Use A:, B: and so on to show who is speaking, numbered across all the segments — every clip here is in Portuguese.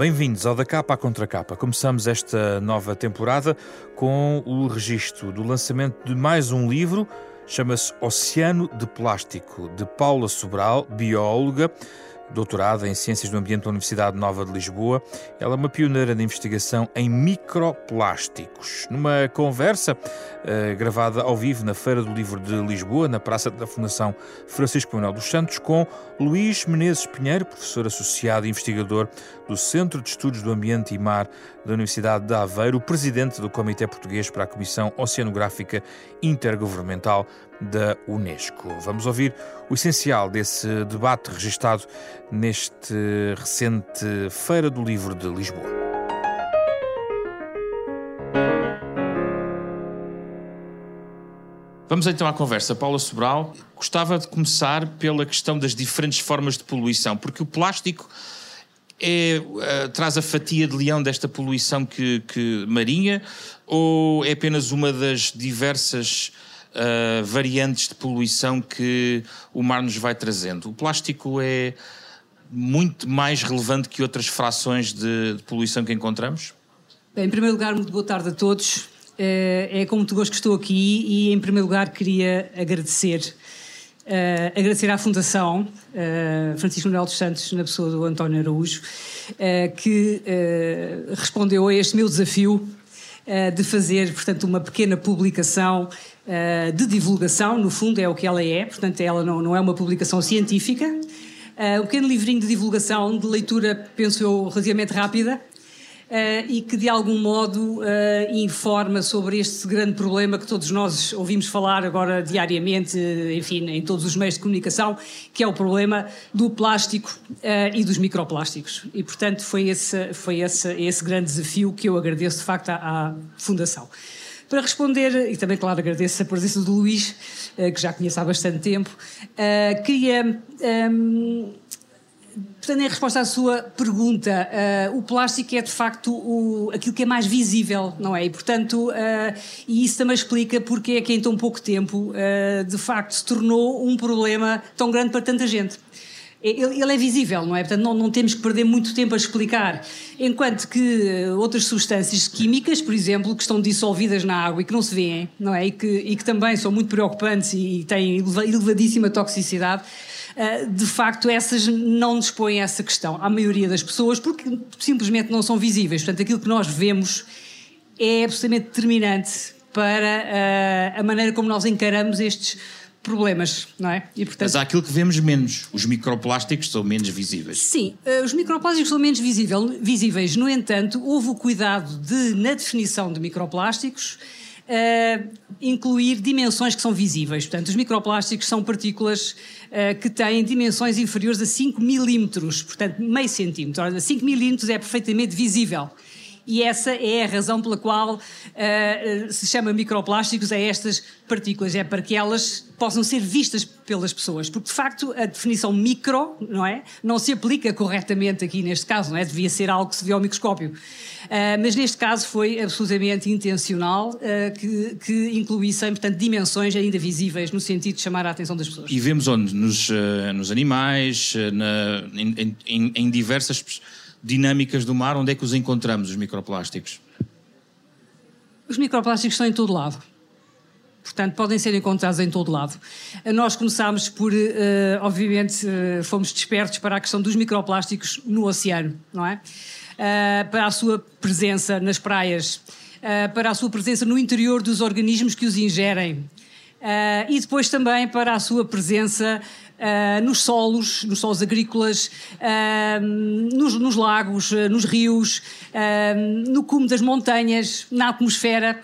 A: Bem-vindos ao Da Capa à Contra Capa. Começamos esta nova temporada com o registro do lançamento de mais um livro, chama-se Oceano de Plástico, de Paula Sobral, bióloga doutorada em Ciências do Ambiente da Universidade Nova de Lisboa. Ela é uma pioneira de investigação em microplásticos. Numa conversa uh, gravada ao vivo na Feira do Livro de Lisboa, na Praça da Fundação Francisco Manuel dos Santos, com Luís Menezes Pinheiro, professor associado e investigador do Centro de Estudos do Ambiente e Mar da Universidade de Aveiro, presidente do Comitê Português para a Comissão Oceanográfica Intergovernamental da Unesco. Vamos ouvir o essencial desse debate registado neste recente Feira do Livro de Lisboa. Vamos então à conversa. Paula Sobral, gostava de começar pela questão das diferentes formas de poluição, porque o plástico é, uh, traz a fatia de leão desta poluição que, que marinha ou é apenas uma das diversas uh, variantes de poluição que o mar nos vai trazendo? O plástico é muito mais relevante que outras frações de, de poluição que encontramos?
B: Bem, em primeiro lugar, muito boa tarde a todos. É, é com muito gosto que estou aqui e, em primeiro lugar, queria agradecer Uh, agradecer à Fundação uh, Francisco Manuel dos Santos, na pessoa do António Araújo, uh, que respondeu a este meu desafio de fazer, portanto, uma pequena publicação de divulgação, no fundo é o que ela é, portanto, ela não, não é uma publicação científica, um pequeno livrinho de divulgação, de leitura, penso eu, relativamente rápida, e que de algum modo uh, informa sobre este grande problema que todos nós ouvimos falar agora diariamente, enfim, em todos os meios de comunicação, que é o problema do plástico e dos microplásticos. E, portanto, foi esse, foi esse, esse grande desafio que eu agradeço, de facto, à, à Fundação. Para responder, e também, claro, agradeço a presença do Luís, que já conheço há bastante tempo, queria. Portanto, em resposta à sua pergunta, uh, o plástico é de facto o, aquilo que é mais visível, não é? E, portanto, uh, e isso também explica porque é que em tão pouco tempo, uh, de facto, se tornou um problema tão grande para tanta gente. Ele, ele, é visível, não é? Portanto, não, não, temos que perder muito tempo a explicar. Enquanto que outras substâncias químicas, por exemplo, que estão dissolvidas na água e que não se vêem, não é? E que, e que também são muito preocupantes e têm elevadíssima toxicidade, de facto essas não dispõem essa questão à maioria das pessoas porque simplesmente não são visíveis. Portanto, aquilo que nós vemos é absolutamente determinante para eh, a maneira como nós encaramos estes problemas, não é?
A: E, portanto... Mas há aquilo que vemos menos. Os microplásticos são menos visíveis.
B: Sim, eh, os microplásticos são menos visível, visíveis. No entanto, houve o cuidado de, na definição de microplásticos, uh, incluir dimensões que são visíveis. Portanto, os microplásticos são partículas uh, que têm dimensões inferiores a 5 milímetros, portanto, meio centímetro. 5 milímetros é perfeitamente visível e essa é a razão pela qual uh, se chama microplásticos a estas partículas, é para que elas possam ser vistas pelas pessoas, porque de facto a definição micro, não é, não se aplica corretamente aqui neste caso, não é? Devia ser algo que se vê ao microscópio. Uh, mas neste caso foi absolutamente intencional uh, que, que incluíssem, portanto, dimensões ainda visíveis no sentido de chamar a atenção das pessoas.
A: E vemos onde? Nos, nos animais, na, em, em, em diversas dinâmicas do mar, onde é que os encontramos, os microplásticos?
B: Os microplásticos estão em todo lado. Portanto, podem ser encontrados em todo lado. Nós começámos por, uh, obviamente, uh, fomos despertos para a questão dos microplásticos no oceano, não é? Uh, para a sua presença nas praias, para a sua presença no interior dos organismos que os ingerem. e depois também para a sua presença uh, nos solos, nos solos agrícolas, uh, nos, nos, lagos, uh, nos rios, no cume das montanhas, na atmosfera.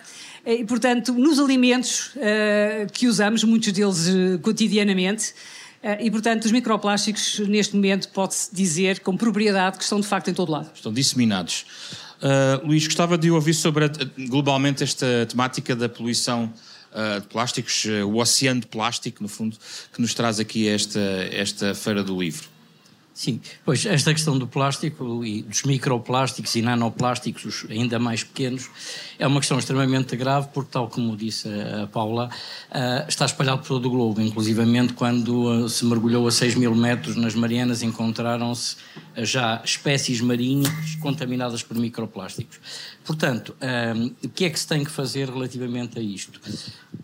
B: E, portanto, nos alimentos uh, que usamos, muitos deles uh, cotidianamente, uh, e, portanto, os microplásticos, neste momento, pode-se dizer com propriedade que estão de facto em todo lado.
A: Estão disseminados. Luís, gostava de ouvir sobre globalmente esta temática da poluição de plásticos, o oceano de plástico, no fundo, que nos traz aqui esta, esta Feira do Livro.
C: Sim, pois esta questão do plástico e dos microplásticos e nanoplásticos, os ainda mais pequenos, é uma questão extremamente grave, porque, tal como disse a Paula, uh, está espalhado por todo o globo. Inclusivamente, quando uh, se mergulhou a 6 mil metros nas Marianas, encontraram-se uh, já espécies marinhas contaminadas por microplásticos. Portanto, o que é que se tem que fazer relativamente a isto?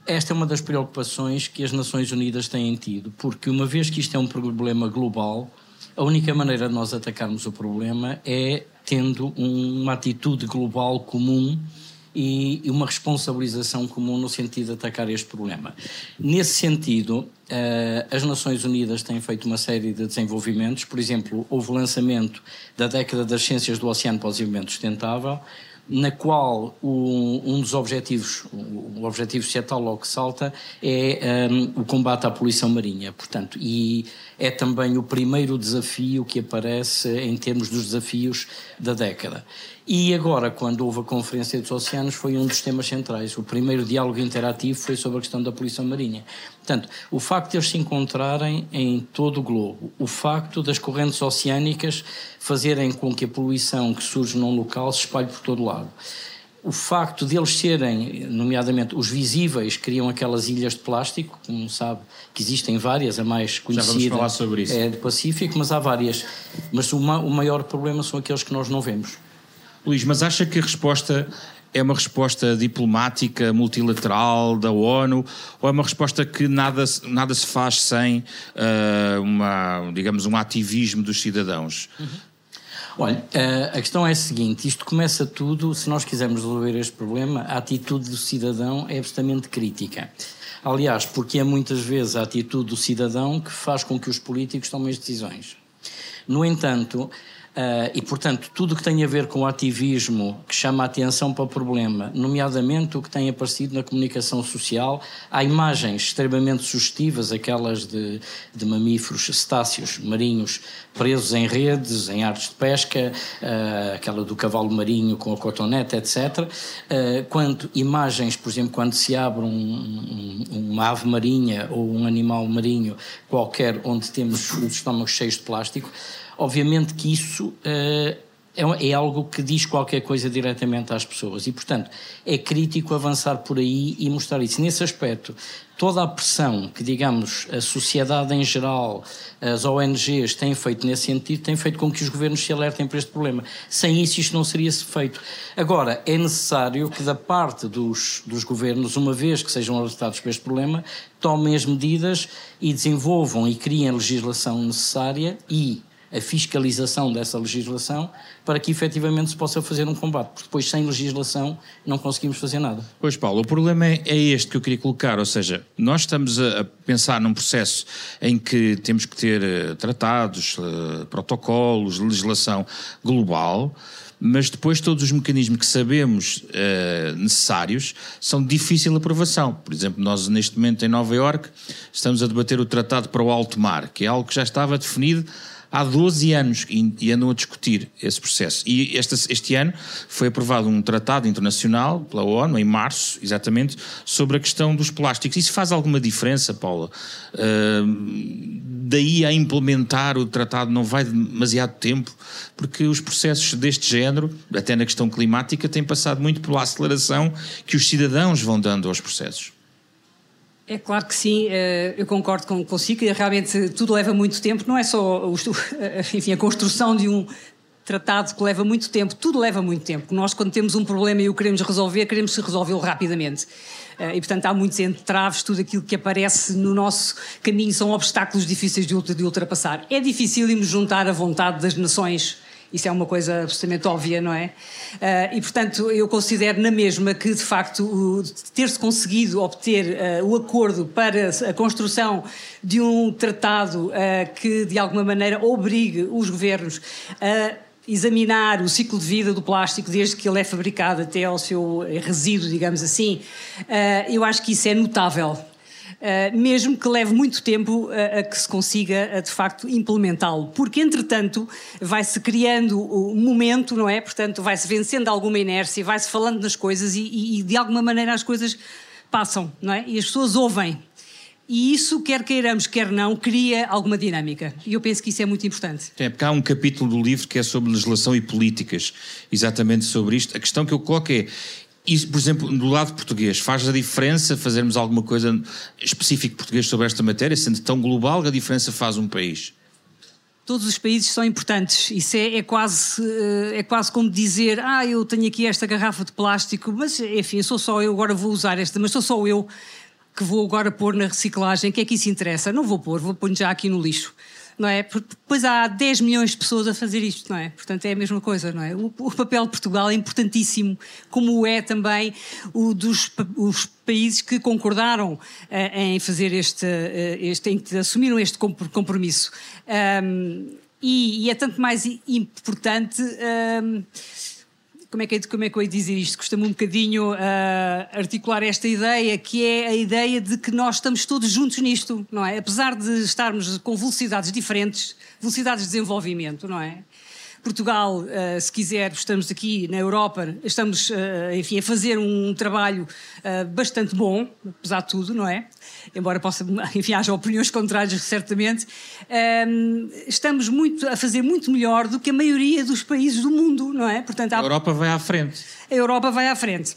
C: Esta é uma das preocupações que as Nações Unidas têm tido, porque uma vez que isto é um problema global, a única maneira de nós atacarmos o problema é tendo uma atitude global comum e uma responsabilização comum no sentido de atacar este problema. Nesse sentido, eh, as Nações Unidas têm feito uma série de desenvolvimentos, por exemplo, houve o lançamento da década das ciências do oceano para o desenvolvimento sustentável, na qual o, um dos objetivos, o objetivo societal logo que salta, é um, o combate à poluição marinha. Portanto, e é também o primeiro desafio que aparece em termos dos desafios da década. E agora, quando houve a Conferência dos Oceanos, foi um dos temas centrais. O primeiro diálogo interativo foi sobre a questão da poluição marinha. Portanto, o facto de eles se encontrarem em todo o globo, o facto das correntes oceânicas fazerem com que a poluição que surge num local se espalhe por todo o lado. O facto de eles serem, nomeadamente os visíveis, criam aquelas ilhas de plástico, como sabe, que existem várias, a mais conhecida é do Pacífico, mas há várias. Mas o, ma o maior problema são aqueles que nós não vemos.
A: Luís, mas acha que a resposta é uma resposta diplomática, multilateral da ONU, ou é uma resposta que nada, nada se faz sem uh, uma, digamos, um ativismo dos cidadãos?
C: Uhum. Olha, eh, a questão é a seguinte: isto começa tudo, se nós quisermos resolver este problema, a atitude do cidadão é absolutamente crítica. Aliás, porque é muitas vezes a atitude do cidadão que faz com que os políticos tomem as decisões. No entanto, Uh, e, portanto, tudo o que tem a ver com o ativismo que chama a atenção para o problema, nomeadamente o que tem aparecido na comunicação social, há imagens extremamente sugestivas, aquelas de, de mamíferos cetáceos marinhos presos em redes, em artes de pesca, uh, aquela do cavalo marinho com a cotonete, etc. Uh, ah, quando imagens, por exemplo, quando se abre um, um, uma ave marinha ou um animal marinho qualquer onde temos os estômagos cheios de plástico, Obviamente que isso uh, é, é, algo que diz qualquer coisa diretamente às pessoas e, portanto, é crítico avançar por aí e mostrar isso. Nesse aspecto, toda a pressão que, digamos, a sociedade em geral, as ONGs têm feito nesse sentido, tem feito com que os governos se alertem para este problema. Sem isso, isto não seria feito. Agora, é necessário que, da parte dos, dos governos, uma vez que sejam alertados para este problema, tomem as medidas e desenvolvam e criem a legislação necessária e a fiscalização dessa legislação para que efetivamente se possa fazer um combate, porque depois sem legislação não conseguimos fazer nada.
A: Pois Paulo, o problema é, é este que eu queria colocar, ou seja, nós estamos a pensar num processo em que temos que ter eh, tratados, eh, protocolos, legislação global, mas depois todos os mecanismos que sabemos uh, necessários são de difícil aprovação. Por exemplo, nós neste momento em Nova Iorque estamos a debater o Tratado para o Alto Mar, que é algo que já estava definido há 12 anos e, andam a discutir esse processo. E este, este ano foi aprovado um tratado internacional pela ONU, em março, exatamente, sobre a questão dos plásticos. Isso faz alguma diferença, Paula? Uh, daí a implementar o tratado não vai demasiado tempo, porque os processos deste género, até na questão climática, têm passado muito pela aceleração que os cidadãos vão dando aos processos.
B: É claro que sim, eh, eu concordo com consigo realmente tudo leva muito tempo, não é só enfim, a construção de um tratado que leva muito tempo, tudo leva muito tempo. Nós, quando temos um problema e o queremos resolver, queremos resolvê-lo rapidamente. Eh, e, portanto, há muitos entraves, tudo aquilo que aparece no nosso caminho são obstáculos difíceis de ultrapassar. É difícil irmos juntar a vontade das nações isso é uma coisa absolutamente óbvia, não é? Uh, e, portanto, eu considero na mesma que, de facto, ter-se conseguido obter uh, o acordo para a construção de um tratado uh, que, de alguma maneira, obrigue os governos a examinar o ciclo de vida do plástico desde que ele é fabricado até ao seu resíduo, digamos assim, eu acho que isso é notável. Uh, mesmo que leve muito tempo uh, a que se consiga, uh, de facto, implementá-lo. Porque, entretanto, vai-se criando o momento, não é? Portanto, vai-se vencendo alguma inércia, vai-se falando nas coisas e, e, e, de alguma maneira, as coisas passam, não é? E as pessoas ouvem. E isso, quer queiramos, quer não, cria alguma dinâmica. E eu penso que isso é muito importante.
A: É, porque há um capítulo do livro que é sobre legislação e políticas, exatamente sobre isto. A questão que eu coloco é: isso, por exemplo, do lado português, faz a diferença fazermos alguma coisa específica português sobre esta matéria, sendo tão global, a diferença faz um país?
B: Todos os países são importantes. Isso é, é, quase, eh, é quase como dizer: Ah, eu tenho aqui esta garrafa de plástico, mas enfim, sou só eu, agora vou usar esta, mas sou só eu que vou agora pôr na reciclagem, o que é que isso interessa? Não vou pôr, vou pôr já aqui no lixo. Não é? Depois há 10 milhões de pessoas a fazer isto, não é? Portanto, é a mesma coisa, não é? O, o papel de Portugal é importantíssimo, como é também o dos os países que concordaram uh, em fazer este, uh, este, em que assumiram este compromisso. Um, e, e, é tanto mais importante. Um, como é que, como é que eu ia dizer isto? Custa-me um bocadinho uh, articular esta ideia, que é a ideia de que nós estamos todos juntos nisto, não é? Apesar de estarmos com velocidades diferentes, velocidades de desenvolvimento, não é? Portugal, uh, se quiser, estamos aqui na Europa, estamos, uh, enfim, a fazer um trabalho uh, bastante bom, apesar de tudo, não é? Embora possa, enfim, haja opiniões contrárias, certamente. Um, estamos muito, a fazer muito melhor do que a maioria dos países do mundo, não é?
A: Portanto, há... A Europa vai à frente.
B: A Europa vai à frente.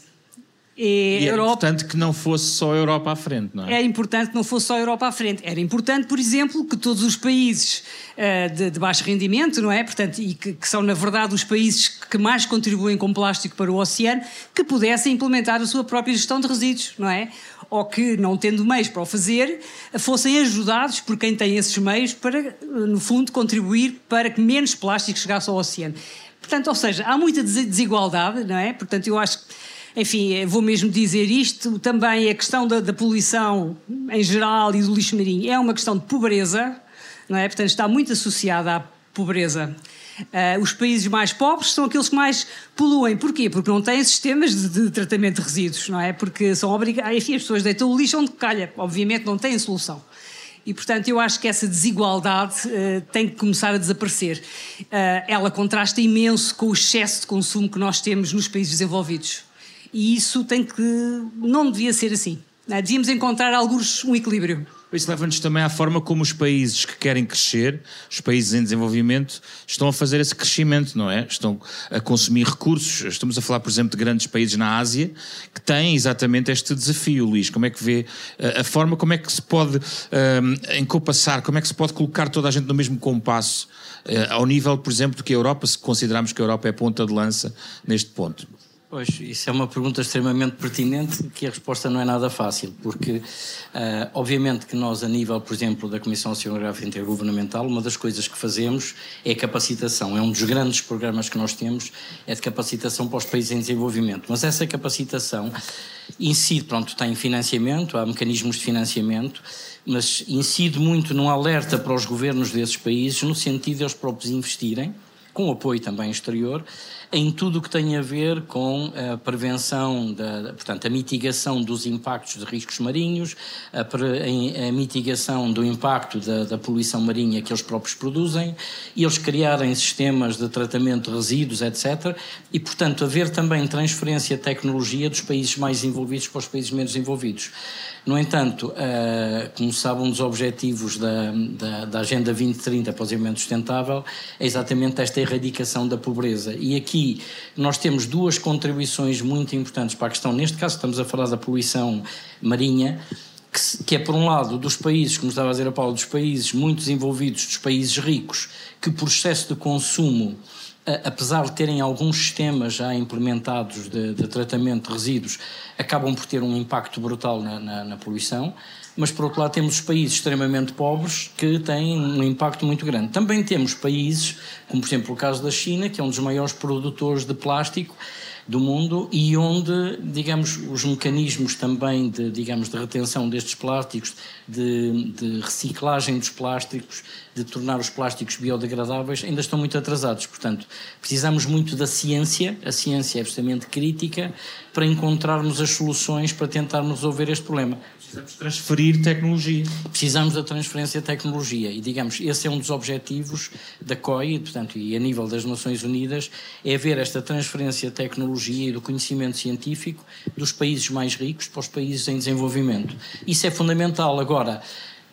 A: E, e era Europa... importante que não fosse só a Europa à frente, não é?
B: Era importante que não fosse só a Europa à frente. Era importante, por exemplo, que todos os países uh, de, de, baixo rendimento, não é? Portanto, e que, que, são, na verdade, os países que mais contribuem com plástico para o oceano, que pudessem implementar a sua própria gestão de resíduos, não é? Ou que, não tendo meios para o fazer, fossem ajudados por quem tem esses meios para, no fundo, contribuir para que menos plástico chegasse ao oceano. Portanto, ou seja, há muita desigualdade, não é? Portanto, eu acho que enfim, vou mesmo dizer isto, também a questão da, da poluição em geral e do lixo marinho é uma questão de pobreza, não é? Portanto, está muito associada à pobreza. Uh, os países mais pobres são aqueles que mais poluem. Porquê? Porque não têm sistemas de, de tratamento de resíduos, não é? Porque são obrigados. Enfim, as pessoas deitam o lixo onde calha. Obviamente não têm solução. E, portanto, eu acho que essa desigualdade uh, tem que começar a desaparecer. Uh, ela contrasta imenso com o excesso de consumo que nós temos nos países desenvolvidos. E isso tem que. não devia ser assim. Né? Devíamos encontrar alguns um equilíbrio.
A: Isso leva-nos também à forma como os países que querem crescer, os países em desenvolvimento, estão a fazer esse crescimento, não é? Estão a consumir recursos. Estamos a falar, por exemplo, de grandes países na Ásia que têm exatamente este desafio, Luís. Como é que vê a forma, como é que se pode um, encompassar, como é que se pode colocar toda a gente no mesmo compasso, uh, ao nível, por exemplo, do que a Europa, se considerarmos que a Europa é ponta de lança neste ponto?
C: Pois, isso é uma pergunta extremamente pertinente que a resposta não é nada fácil, porque uh, obviamente que nós a nível, por exemplo, da Comissão Oceanográfica Intergovernamental, uma das coisas que fazemos é capacitação, é um dos grandes programas que nós temos, é de capacitação para os países em desenvolvimento, mas essa capacitação incide, pronto, tem financiamento, há mecanismos de financiamento, mas incide muito num alerta para os governos desses países, no sentido de eles próprios investirem, com apoio também exterior, em tudo o que tem a ver com a prevenção, da, portanto, a mitigação dos impactos de riscos marinhos, a, a mitigação do impacto da, da, poluição marinha que eles próprios produzem, e eles criarem sistemas de tratamento de resíduos, etc. E, portanto, haver também transferência de tecnologia dos países mais envolvidos para os países menos envolvidos. No entanto, uh, como sabe, um dos objetivos da, da, da Agenda 2030 para o Desenvolvimento Sustentável é exatamente esta erradicação da pobreza. E aqui nós temos duas contribuições muito importantes para a questão. Neste caso, estamos a falar da poluição marinha, que, que, é, por um lado, dos países, como estava a dizer a Paulo, dos países muito desenvolvidos, dos países ricos, que por excesso de consumo apesar de terem alguns sistemas já implementados de, de, tratamento de resíduos, acabam por ter um impacto brutal na, na, na, poluição, mas por outro lado temos os países extremamente pobres que têm um impacto muito grande. Também temos países, como por exemplo o caso da China, que é um dos maiores produtores de plástico, do mundo e onde, digamos, os mecanismos também de, digamos, de retenção destes plásticos, de, de reciclagem dos plásticos, de tornar os plásticos biodegradáveis, ainda estão muito atrasados. Portanto, precisamos muito da ciência, a ciência é absolutamente crítica, para encontrarmos as soluções para tentarmos resolver este problema.
A: Precisamos transferir tecnologia.
C: Precisamos da transferência de tecnologia e, digamos, esse é um dos objetivos da COI, portanto, e a nível das Nações Unidas, é ver esta transferência de tecnologia e do conhecimento científico dos países mais ricos para os países em desenvolvimento. Isso é fundamental. Agora,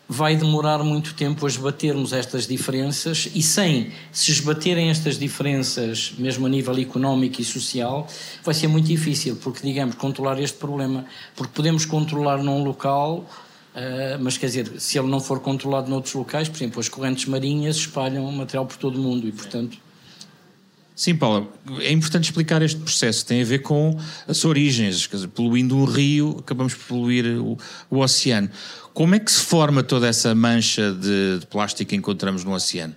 C: vai demorar muito tempo a esbatermos estas diferenças e sem se esbaterem estas diferenças, mesmo a nível económico e social, vai ser muito difícil, porque, digamos, controlar este problema, porque podemos controlar num local, uh, mas quer dizer, se ele não for controlado noutros locais, por exemplo, as correntes marinhas espalham material por todo o mundo e, portanto...
A: Sim, Paula, é importante explicar este processo. Tem a ver com as origens. Quer dizer, poluindo um rio, acabamos por poluir o, o oceano. Como é que se forma toda essa mancha de, de plástico que encontramos no oceano?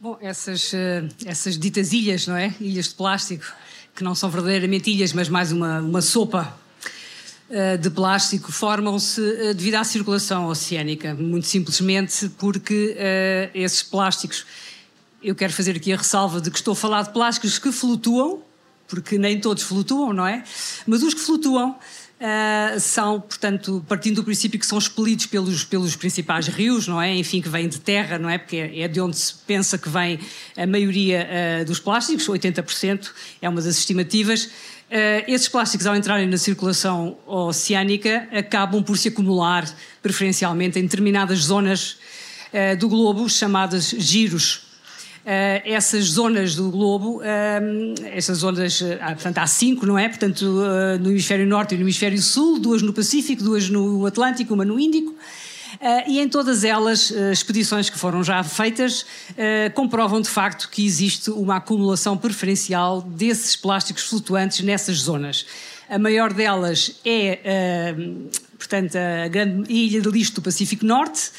B: Bom, essas, eh, essas ditas ilhas, não é? Ilhas de plástico, que não são verdadeiramente ilhas, mas mais uma, uma sopa eh, de plástico, formam-se eh, devido à circulação oceânica, muito simplesmente porque esses plásticos, eu quero fazer aqui a ressalva de que estou a falar de plásticos que flutuam, porque nem todos flutuam, não é? Mas os que flutuam Uh, são, portanto, partindo do princípio que são expelidos pelos, pelos principais rios, não é? Enfim, que vêm de terra, não é? Porque é de onde se pensa que vem a maioria uh, dos plásticos, 80% é uma das estimativas. Uh, esses plásticos, ao entrarem na circulação oceânica, acabam por se acumular preferencialmente em determinadas zonas do globo, chamadas giros Uh, essas zonas do globo, uh, essas zonas, uh, portanto, há cinco, não é? Portanto, no hemisfério norte e no hemisfério sul, duas no Pacífico, duas no Atlântico, uma no Índico. e em todas elas, expedições que foram já feitas comprovam de facto que existe uma acumulação preferencial desses plásticos flutuantes nessas zonas. A maior delas é, portanto, a grande ilha de lixo do Pacífico Norte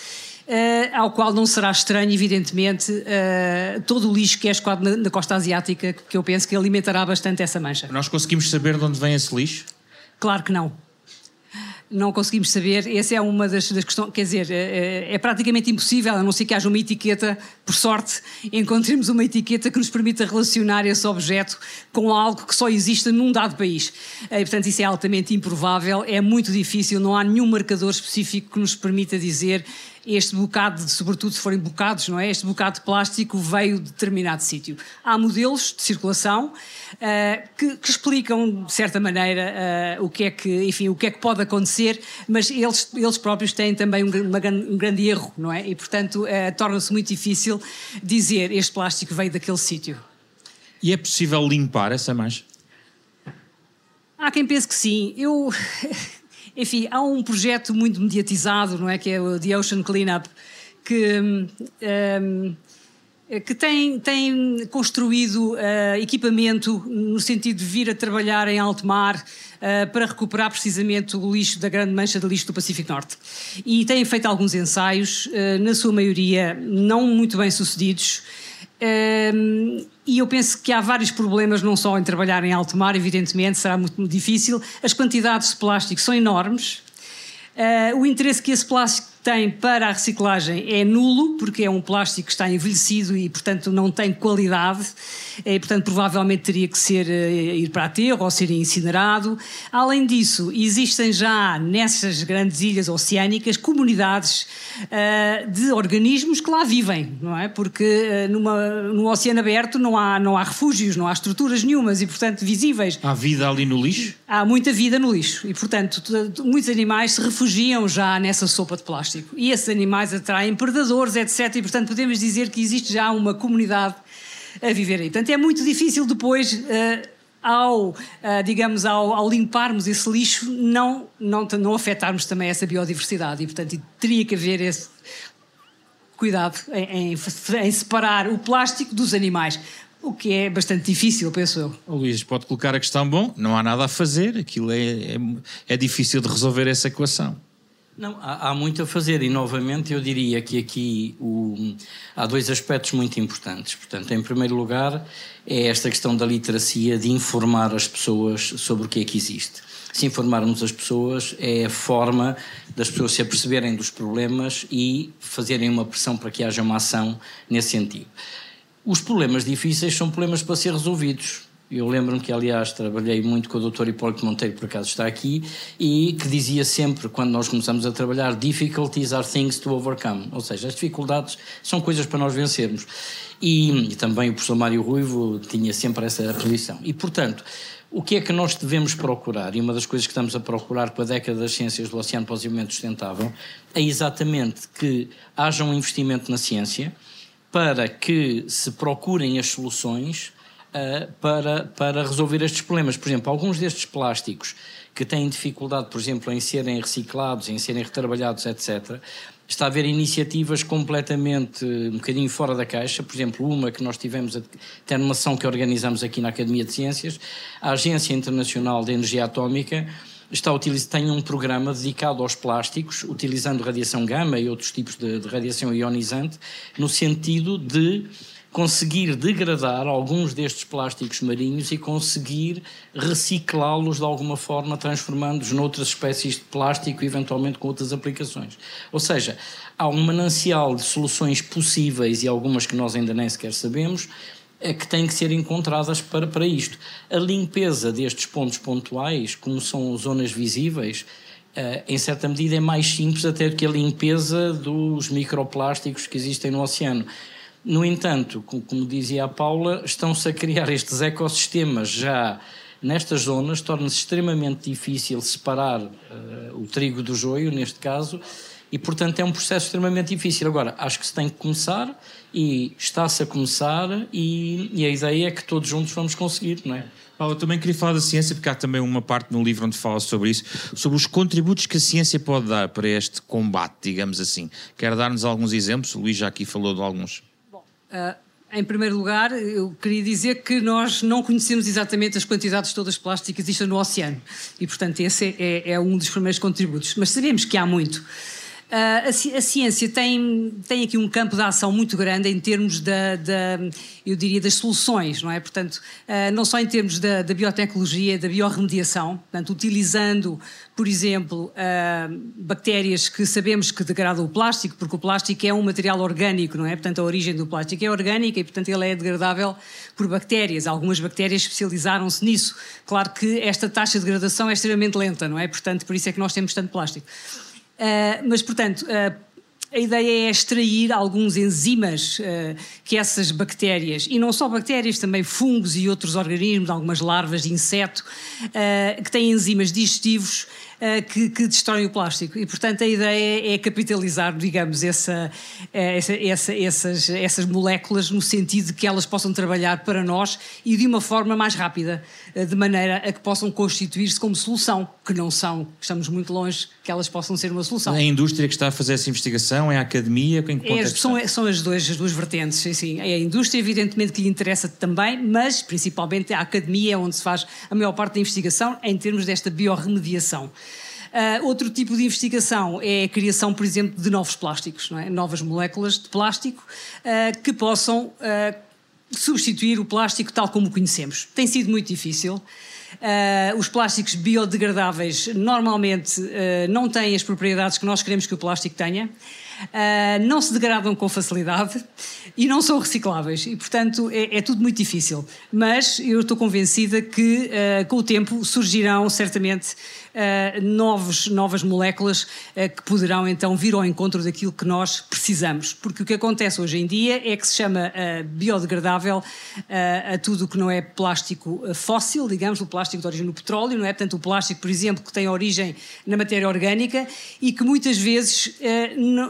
B: Uh, ao qual não será estranho, evidentemente, uh, todo o lixo que é escoado na, na, costa asiática, que eu penso que alimentará bastante essa mancha.
A: Nós conseguimos saber de onde vem esse lixo?
B: Claro que não não conseguimos saber. Essa é uma das, das questões, quer dizer, é, é, praticamente impossível, a não ser que haja uma etiqueta, por sorte, encontremos uma etiqueta que nos permita relacionar esse objeto com algo que só existe num dado país. E, portanto, isso é altamente improvável, é muito difícil, não há nenhum marcador específico que nos permita dizer este bocado, sobretudo se forem bocados, não é? Este bocado de plástico veio de determinado sítio. Há modelos de circulação uh, que, que, explicam, de certa maneira, uh, o que é que, enfim, o que é que pode acontecer, mas eles, eles próprios têm também um, uma, um grande erro, não é? E, portanto, uh, torna-se muito difícil dizer este plástico veio daquele sítio.
A: E é possível limpar essa mancha?
B: Há quem pense que sim. Eu Enfim, há um projeto muito mediatizado, não é? Que é o The Ocean Cleanup, que. Um, hum, que tem, tem construído uh, equipamento no sentido de vir a trabalhar em alto mar uh, para recuperar precisamente o lixo da grande mancha de lixo do Pacífico Norte. E têm feito alguns ensaios, uh, na sua maioria não muito bem sucedidos, e eu penso que há vários problemas, não só em trabalhar em alto mar, evidentemente, será muito difícil. As quantidades de plástico são enormes. Uh, o interesse que esse plástico tem para a reciclagem é nulo, porque é um plástico que está envelhecido e, portanto, não tem qualidade, e, portanto, provavelmente teria que ser uh, ir para aterro ou ser incinerado. Além disso, existem já nessas grandes ilhas oceânicas comunidades uh, de organismos que lá vivem, não é? Porque uh, numa, no oceano aberto não há, não há refúgios, não há estruturas nenhumas e, portanto, visíveis.
A: Há vida ali no lixo?
B: Há muita vida no lixo e, portanto, muitos animais se refugiam já nessa sopa de plástico plástico. E esses animais atraem predadores, etc. E, portanto, podemos dizer que existe já uma comunidade a viver aí. Portanto, é muito difícil depois. Uh, ao, uh, digamos, ao, ao, limparmos esse lixo, não, não, não afetarmos também essa biodiversidade. E, portanto, teria que haver esse cuidado em, em, em separar o plástico dos animais. O que é bastante difícil, penso eu.
A: Luís pode colocar a questão: bom, não há nada a fazer, aquilo é, é, é difícil de resolver essa equação.
C: Não, há, há, muito a fazer e, novamente, eu diria que aqui o, há dois aspectos muito importantes. Portanto, em primeiro lugar, é esta questão da literacia, de informar as pessoas sobre o que é que existe. Se informarmos as pessoas, é a forma das pessoas se aperceberem dos problemas e fazerem uma pressão para que haja uma ação nesse sentido. Os problemas difíceis são problemas para ser resolvidos eu lembro-me que, aliás, trabalhei muito com o Dr. Hipólito Monteiro, por acaso está aqui, e que dizia sempre, quando nós começamos a trabalhar, difficulties are things to overcome. Ou seja, as dificuldades são coisas para nós vencermos. E, e também o professor Mário Ruivo tinha sempre essa posição. E, portanto, o que é que nós devemos procurar? E uma das coisas que estamos a procurar com a década das ciências do Oceano para o Desenvolvimento Sustentável é exatamente que haja um investimento na ciência para que se procurem as soluções uh, para, para resolver estes problemas. Por exemplo, alguns destes plásticos que têm dificuldade, por exemplo, em serem reciclados, em serem retrabalhados, etc., está a haver iniciativas completamente um bocadinho fora da caixa, por exemplo, uma que nós tivemos até numa ação que organizamos aqui na Academia de Ciências, a Agência Internacional de Energia Atómica está tem um programa dedicado aos plásticos, utilizando radiação gama e outros tipos de, de radiação ionizante, no sentido de conseguir degradar alguns destes plásticos marinhos e conseguir reciclá-los de alguma forma, transformando-os noutras espécies de plástico, eventualmente com outras aplicações. Ou seja, há um manancial de soluções possíveis e algumas que nós ainda nem sequer sabemos, é que têm que ser encontradas para, para isto. A limpeza destes pontos pontuais, como são zonas visíveis, Uh, em certa medida é mais simples até do que a limpeza dos microplásticos que existem no oceano. No entanto, como dizia a Paula, estão-se a criar estes ecossistemas já nestas zonas, torna-se extremamente difícil separar uh, o trigo do joio, neste caso, e portanto é um processo extremamente difícil. Agora, acho que se tem que começar e está-se a começar, e, e, a ideia é que todos juntos vamos conseguir, não é?
A: Paulo, eu também queria falar da ciência, porque há também uma parte no livro onde fala sobre isso, sobre os contributos que a ciência pode dar para este combate, digamos assim. Quer dar-nos alguns exemplos? O Luís já aqui falou de alguns.
B: Uh, em primeiro lugar, eu queria dizer que nós não conhecemos exatamente as quantidades todas de plástico que existem no oceano. E, portanto, esse é, é, é um dos primeiros contributos. Mas sabemos que há muito. Uh, a, a, ciência tem, tem aqui um campo de ação muito grande em termos da, da eu diria, das soluções, não é? Portanto, uh, não só em termos da, da, biotecnologia, da biorremediação, portanto, utilizando, por exemplo, uh, bactérias que sabemos que degradam o plástico, porque o plástico é um material orgânico, não é? Portanto, a origem do plástico é orgânica e, portanto, ele é degradável por bactérias. Algumas bactérias especializaram-se nisso. Claro que esta taxa de degradação é extremamente lenta, não é? Portanto, por isso é que nós temos tanto plástico. Uh, mas, portanto, uh, a ideia é extrair alguns enzimas uh, que essas bactérias, e não só bactérias, também fungos e outros organismos, algumas larvas de inseto, que têm enzimas digestivos uh, que, que, destroem o plástico. E, portanto, a ideia é capitalizar, digamos, essa, essa, essa, essas, essas moléculas no sentido de que elas possam trabalhar para nós e de uma forma mais rápida, uh, de maneira a que possam constituir-se como solução, que não são, estamos muito longe que elas possam ser uma solução.
A: É a indústria que está a fazer essa investigação? É a academia? Em que é,
B: é são, são as, duas, as duas vertentes, sim. É a indústria, evidentemente, que lhe interessa também, mas principalmente a academia é onde se faz a maior parte da investigação em termos desta biorremediação. Uh, outro tipo de investigação é a criação, por exemplo, de novos plásticos, é? novas moléculas de plástico uh, que possam uh, substituir o plástico tal como o conhecemos. Tem sido muito difícil. Uh, os plásticos biodegradáveis normalmente uh, não têm as propriedades que nós queremos que o plástico tenha, uh, não se degradam com facilidade e não são recicláveis. E, portanto, é, é tudo muito difícil. Mas eu estou convencida que, com o tempo, surgirão certamente uh, novos, novas moléculas uh, que poderão então vir ao encontro daquilo que nós precisamos. Porque o que acontece hoje em dia é que se chama uh, biodegradável a tudo o que não é plástico fóssil, digamos, o plástico de origem no petróleo, não é? Portanto, o plástico, por exemplo, que tem origem na matéria orgânica e que muitas vezes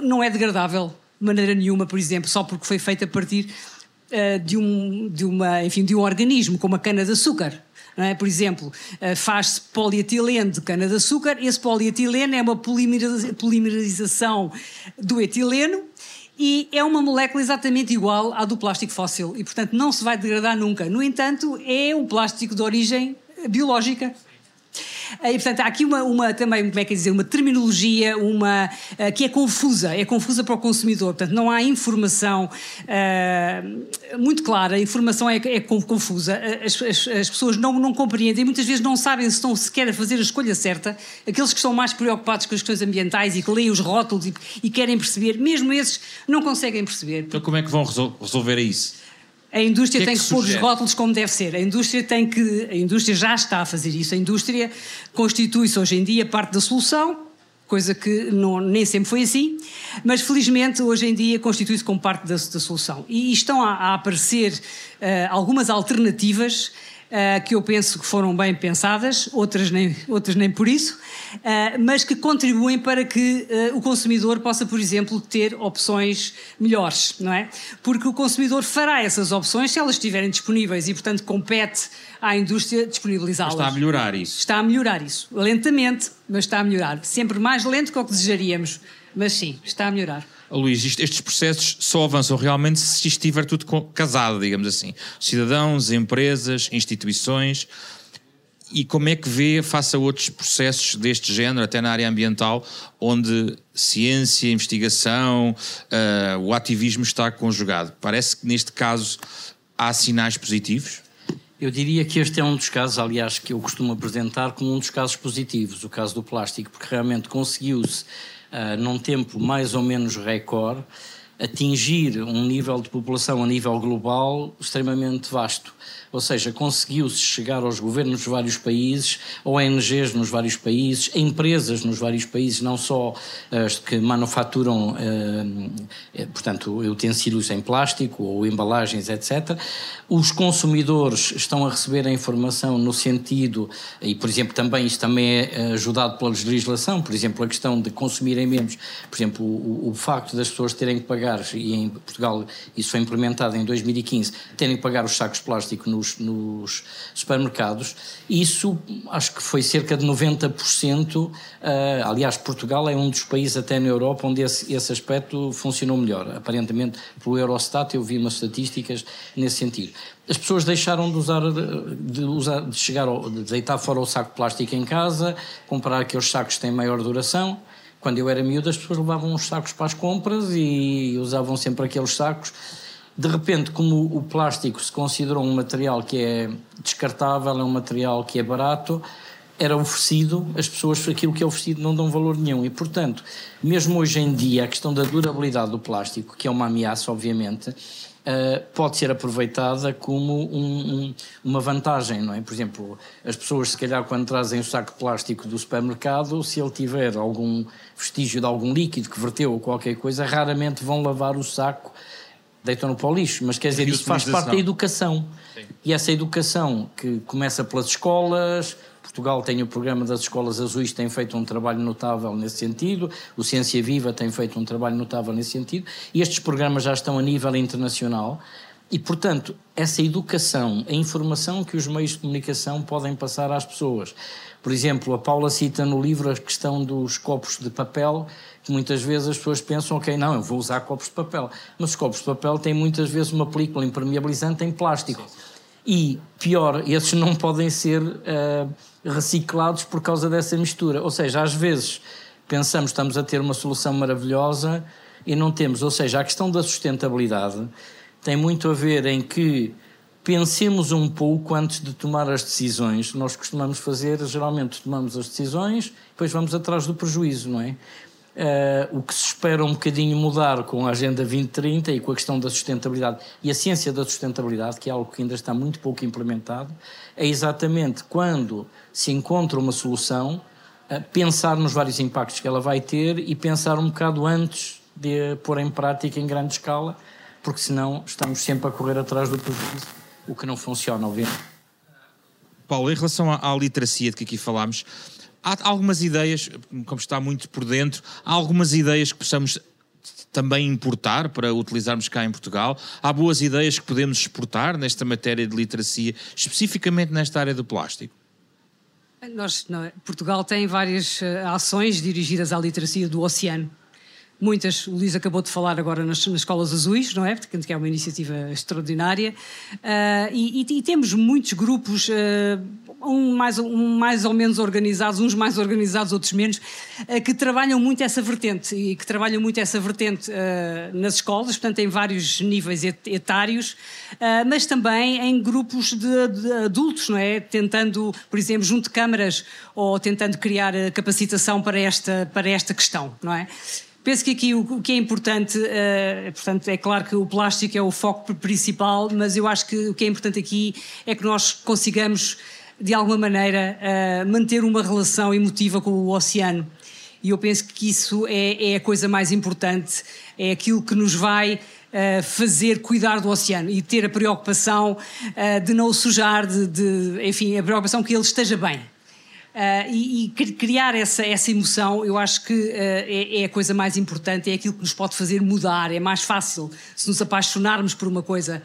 B: não é degradável de maneira nenhuma, por exemplo, só porque foi feito a partir de, um, de, uma, enfim, de um organismo, como a cana-de-açúcar. É? Por exemplo, eh, faz-se polietileno de cana-de-açúcar, esse polietileno é uma polimerização do etileno e é uma molécula exatamente igual à do plástico fóssil e, portanto, não se vai degradar nunca. No entanto, é um plástico de origem biológica. E, portanto, há aqui uma, uma também, como é que é dizer, uma terminologia uma, uh, que é confusa, é confusa para o consumidor. Portanto, não há informação uh, muito clara, a informação é, é confusa. As, as, as, pessoas não, não compreendem, muitas vezes não sabem se estão sequer a fazer a escolha certa. Aqueles que estão mais preocupados com as questões ambientais e que leem os rótulos e, e querem perceber, mesmo esses não conseguem perceber.
A: Então, como é que vão resolver isso?
B: A indústria que é que tem que, pôr os rótulos como deve ser. A indústria tem que. A indústria já está a fazer isso. A indústria constitui-se hoje em dia parte da solução, coisa que não, nem sempre foi assim, mas felizmente hoje em dia constitui-se como parte da, da, solução. E estão a, a aparecer uh, algumas alternativas uh, que eu penso que foram bem pensadas, outras nem, outras nem por isso, uh, mas que contribuem para que uh, o consumidor possa, por exemplo, ter opções melhores, não é? Porque o consumidor fará essas opções se elas estiverem disponíveis e, portanto, compete à indústria disponibilizá-las.
A: Está a melhorar isso.
B: Está a melhorar isso. Lentamente, mas está a melhorar. Sempre mais lento que o que desejaríamos, mas sim, está a melhorar.
A: Luís, estes processos só avançam realmente se estiver tudo casado, digamos assim. Cidadãos, empresas, instituições. E como é que vê, face a outros processos deste género, até na área ambiental, onde ciência, investigação, uh, o ativismo está conjugado? Parece que neste caso há sinais positivos?
C: Eu diria que este é um dos casos, aliás, que eu costumo apresentar como um dos casos positivos, o caso do plástico, porque realmente conseguiu-se uh, num tempo mais ou menos recorde, atingir um nível de população a nível global extremamente vasto ou seja, conseguiu-se chegar aos governos dos vários países, ONGs nos vários países, empresas nos vários países, não só as que manufaturam, eh, portanto, utensílios em plástico ou embalagens, etc. Os consumidores estão a receber a informação no sentido, e por exemplo, também isto também é ajudado pela legislação, por exemplo, a questão de consumirem menos, por exemplo, o, o facto das pessoas terem que pagar, e em Portugal isso foi implementado em 2015, terem que pagar os sacos de plástico no nos, nos supermercados. Isso acho que foi cerca de 90%. Uh, ah, aliás, Portugal é um dos países até na Europa onde esse, esse aspecto funcionou melhor. Aparentemente, pelo Eurostat, eu vi umas estatísticas nesse sentido. As pessoas deixaram de usar, de, usar, de chegar, de deitar fora o saco de plástico em casa, comprar aqueles sacos que têm maior duração. Quando eu era miúdo, as pessoas levavam os sacos para as compras e usavam sempre aqueles sacos de repente, como o plástico se considerou um material que é descartável, é um material que é barato, era oferecido, as pessoas, aquilo que é oferecido, não dão valor nenhum. E, portanto, mesmo hoje em dia, a questão da durabilidade do plástico, que é uma ameaça, obviamente, Uh, pode ser aproveitada como um, um, uma vantagem, não é? Por exemplo, as pessoas, se calhar, quando trazem o saco de plástico do supermercado, se ele tiver algum vestígio de algum líquido que verteu ou qualquer coisa, raramente vão lavar o saco deitam-no para o lixo, mas quer dizer, isso faz parte da educação. Sim. E essa educação que começa pelas escolas, Portugal tem o programa das escolas azuis, tem feito um trabalho notável nesse sentido, o Ciência Viva tem feito um trabalho notável nesse sentido, e estes programas já estão a nível internacional. E, portanto, essa educação, a informação que os meios de comunicação podem passar às pessoas. Por exemplo, a Paula cita no livro a questão dos copos de papel, que muitas vezes as pessoas pensam, ok, não, eu vou usar copos de papel. Mas os copos de papel têm muitas vezes uma película impermeabilizante em plástico. E, pior, esses não podem ser uh, reciclados por causa dessa mistura. Ou seja, às vezes pensamos estamos a ter uma solução maravilhosa e não temos. Ou seja, a questão da sustentabilidade tem muito a ver em que pensemos um pouco antes de tomar as decisões. Nós costumamos fazer, geralmente tomamos as decisões, depois vamos atrás do prejuízo, não é? Uh, o que se espera um bocadinho mudar com a Agenda 2030 e com a questão da sustentabilidade e a ciência da sustentabilidade, que é algo que ainda está muito pouco implementado, é exatamente quando se encontra uma solução, uh, pensar nos vários impactos que ela vai ter e pensar um bocado antes de pôr em prática em grande escala, porque senão estamos sempre a correr atrás do prejuízo, o que não funciona, obviamente.
A: Paulo, em relação à, à literacia de que aqui falámos, há algumas ideias, como está muito por dentro, há algumas ideias que possamos também importar para utilizarmos cá em Portugal? Há boas ideias que podemos exportar nesta matéria de literacia, especificamente nesta área do plástico?
B: Nós, não, Portugal tem várias uh, ações dirigidas à literacia do oceano. Muitas, o Luís acabou de falar agora nas, nas escolas azuis, não é? Que é uma iniciativa extraordinária. Uh, e, e, e, temos muitos grupos. Uh, um mais, um mais ou menos organizados, uns mais organizados, outros menos, uh, que trabalham muito essa vertente e que trabalham muito essa vertente uh, nas escolas, portanto, em vários níveis etários, uh, mas também em grupos de, de, adultos, não é? Tentando, por exemplo, junto de câmaras ou tentando criar capacitação para esta, para esta questão, não é? Penso que aqui o, que é importante, uh, portanto, é claro que o plástico é o foco principal, mas eu acho que o que é importante aqui é que nós consigamos, de alguma maneira, uh, manter uma relação emotiva com o oceano. E eu penso que isso é, é a coisa mais importante, é aquilo que nos vai Uh, fazer cuidar do oceano e ter a preocupação uh, de não o sujar, de, de, enfim, a preocupação que ele esteja bem. E, e, criar essa, essa emoção, eu acho que é, é, a coisa mais importante, é aquilo que nos pode fazer mudar. É mais fácil, se nos apaixonarmos por uma coisa,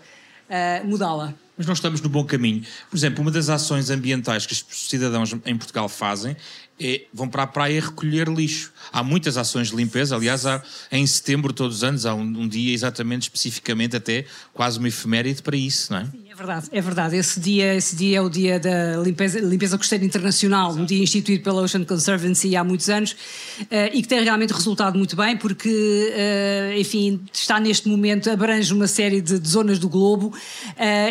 B: uh, mudá-la.
A: Mas nós estamos no bom caminho. Por exemplo, uma das ações ambientais que os cidadãos em Portugal fazem é, vão para a praia recolher lixo. Há muitas ações de limpeza, aliás, há, em setembro, todos os anos, há um, um, dia exatamente, especificamente, até quase uma efeméride para isso, não é?
B: Sim, é verdade, é verdade. Esse dia, esse dia é o dia da limpeza, limpeza costeira internacional, um dia instituído pela Ocean Conservancy há muitos anos uh, e que tem realmente resultado muito bem, porque, uh, enfim, está neste momento, abrange uma série de, de zonas do globo uh,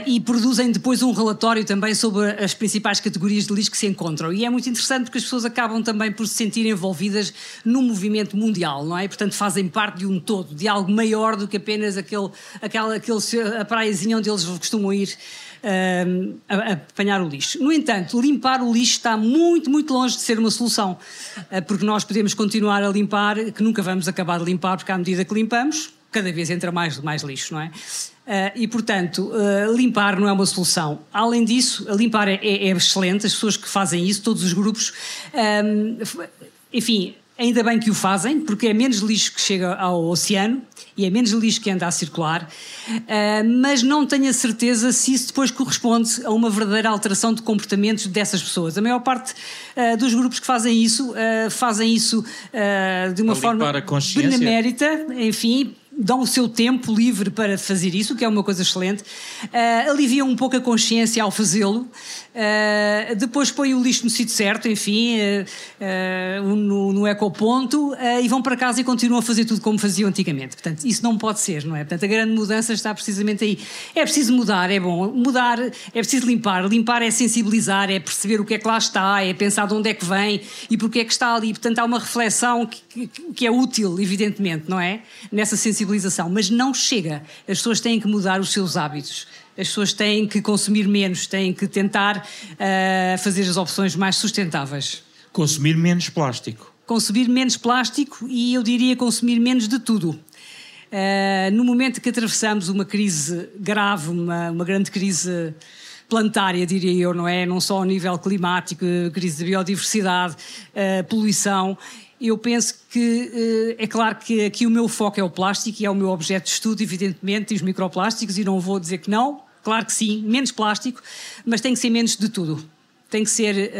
B: e produzem depois um relatório também sobre as principais categorias de lixo que se encontram. E é muito interessante porque as pessoas acabam também por se sentir envolvidas no movimento mundial, não é? Portanto, fazem parte de um todo, de algo maior do que apenas aquele, aquela, aquele, a praiazinha onde eles costumam ir. Uh, apanhar o lixo. No entanto, limpar o lixo está muito, muito longe de ser uma solução, uh, porque nós podemos continuar a limpar, que nunca vamos acabar de limpar, porque à medida que limpamos, cada vez entra mais, mais lixo, não é? Uh, e, portanto, uh, limpar não é uma solução. Além disso, limpar é, é, é, excelente, as pessoas que fazem isso, todos os grupos, um, enfim, ainda bem que o fazem, porque é menos lixo que chega ao oceano e é menos lixo que anda a circular, uh, mas não tenho a certeza se isso depois corresponde a uma verdadeira alteração de comportamentos dessas pessoas. A maior parte dos grupos que fazem isso, fazem isso de uma forma benemérita, enfim, dão o seu tempo livre para fazer isso, que é uma coisa excelente, uh, aliviam um pouco a consciência ao fazê-lo, uh, depois põem o lixo no sítio certo, enfim, uh, no, no ecoponto, e vão para casa e continuam a fazer tudo como faziam antigamente. Portanto, isso não pode ser, não é? Portanto, a grande mudança está precisamente aí. É preciso mudar, é bom. Mudar, é preciso limpar. Limpar é sensibilizar, é perceber o que é que lá está, é pensar de onde é que vem e porque é que está ali. Portanto, há uma reflexão que, que, que é útil, evidentemente, não é? Nessa sensibilização mas não chega. As pessoas têm que mudar os seus hábitos. As pessoas têm que consumir menos, têm que tentar uh, fazer as opções mais sustentáveis.
A: Consumir menos plástico.
B: Consumir menos plástico e eu diria consumir menos de tudo. Uh, no momento que atravessamos uma crise grave, uma, uma grande crise planetária, diria eu, não é? Não só ao nível climático, crise de biodiversidade, uh, poluição eu penso que eh, é claro que aqui o meu foco é o plástico e é o meu objeto de estudo, evidentemente, e os microplásticos, e não vou dizer que não, claro que sim, menos plástico, mas tem que ser menos de tudo. Tem que ser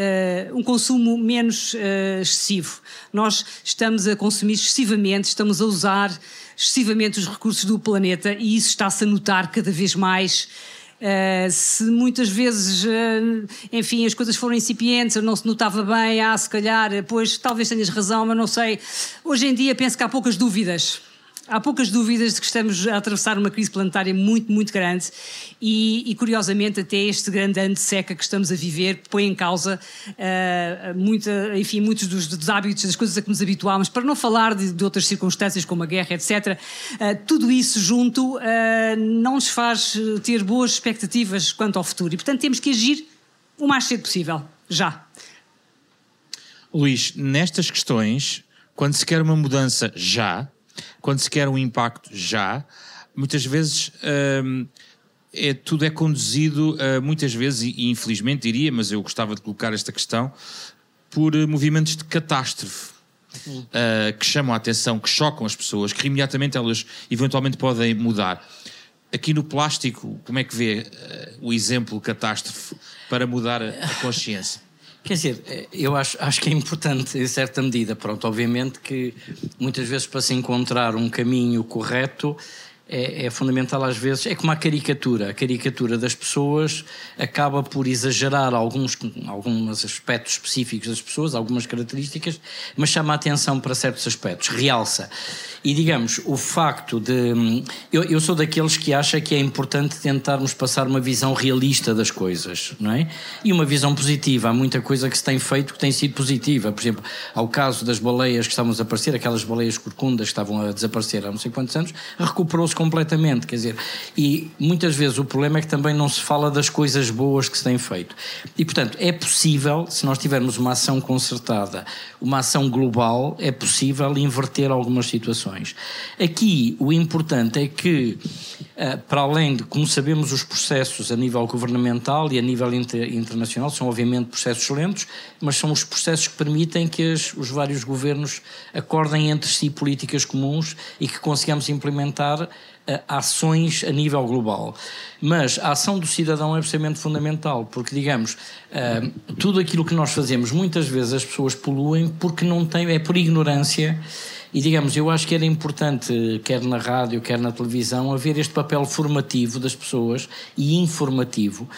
B: uh, um consumo menos uh, excessivo. Nós estamos a consumir excessivamente, estamos a usar excessivamente os recursos do planeta e isso está-se a notar cada vez mais Uh, se muitas vezes, uh, enfim, as coisas foram incipientes, não se notava bem, ah, se calhar, pois talvez tenhas razão, mas não sei. Hoje em dia penso que há poucas dúvidas há poucas dúvidas de que estamos a atravessar uma crise planetária muito, muito grande e, e curiosamente, até este grande ano de seca que estamos a viver põe em causa uh, muita, enfim, muitos dos, dos, hábitos, das coisas a que nos habituámos, para não falar de, de outras circunstâncias como a guerra, etc. Uh, tudo isso junto uh, não nos faz ter boas expectativas quanto ao futuro e, portanto, temos que agir o mais cedo possível, já.
A: Luís, nestas questões, quando se quer uma mudança já, quando se quer um impacto já, muitas vezes hum, é, tudo é conduzido, uh, muitas vezes, e, infelizmente diria, mas eu gostava de colocar esta questão, por uh, movimentos de catástrofe. Uh, que chamam a atenção, que chocam as pessoas, que imediatamente elas eventualmente podem mudar. Aqui no plástico, como é que vê o exemplo catástrofe para mudar a, a consciência?
C: Quer dizer, eh, eu acho, acho que é importante, em certa medida, pronto, obviamente que muitas vezes para se encontrar um caminho correto é, é, fundamental às vezes, é como a caricatura. A caricatura das pessoas acaba por exagerar alguns, alguns aspectos específicos das pessoas, algumas características, mas chama a atenção para certos aspectos, realça. E digamos, o facto de. Eu, eu sou daqueles que acha que é importante tentarmos passar uma visão realista das coisas, não é? E uma visão positiva. Há muita coisa que se tem feito que tem sido positiva. Por exemplo, ao caso das baleias que estavam a desaparecer, aquelas baleias corcundas que estavam a desaparecer há não sei quantos anos, recuperou-se completamente. Quer dizer, e muitas vezes o problema é que também não se fala das coisas boas que se têm feito. E portanto, é possível, se nós tivermos uma ação concertada, uma ação global, é possível inverter algumas situações. Aqui o importante é que, para além de, como sabemos, os processos a nível governamental e a nível inter, internacional são obviamente processos lentos, mas são os processos que permitem que as, os vários governos acordem entre si políticas comuns e que consigamos implementar ações a nível global. Mas a ação do cidadão é absolutamente fundamental, porque, digamos, tudo aquilo que nós fazemos, muitas vezes as pessoas poluem porque não têm, é por ignorância e digamos, eu acho que era importante, quer na rádio, quer na televisão, haver este papel formativo das pessoas e informativo